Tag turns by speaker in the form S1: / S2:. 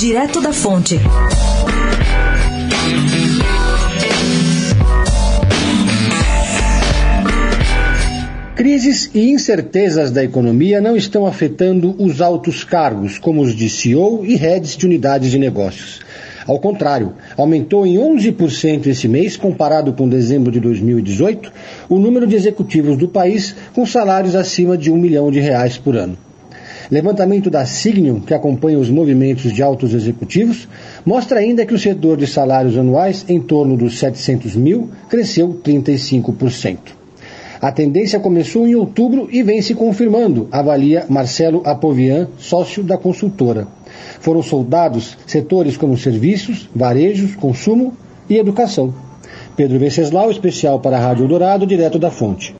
S1: Direto da Fonte.
S2: Crises e incertezas da economia não estão afetando os altos cargos, como os de CEO e heads de unidades de negócios. Ao contrário, aumentou em 11% esse mês, comparado com dezembro de 2018, o número de executivos do país com salários acima de um milhão de reais por ano. Levantamento da Signum, que acompanha os movimentos de altos executivos, mostra ainda que o setor de salários anuais, em torno dos 700 mil, cresceu 35%. A tendência começou em outubro e vem se confirmando, avalia Marcelo Apovian, sócio da consultora. Foram soldados setores como serviços, varejos, consumo e educação. Pedro Venceslau, especial para a Rádio Dourado, direto da fonte.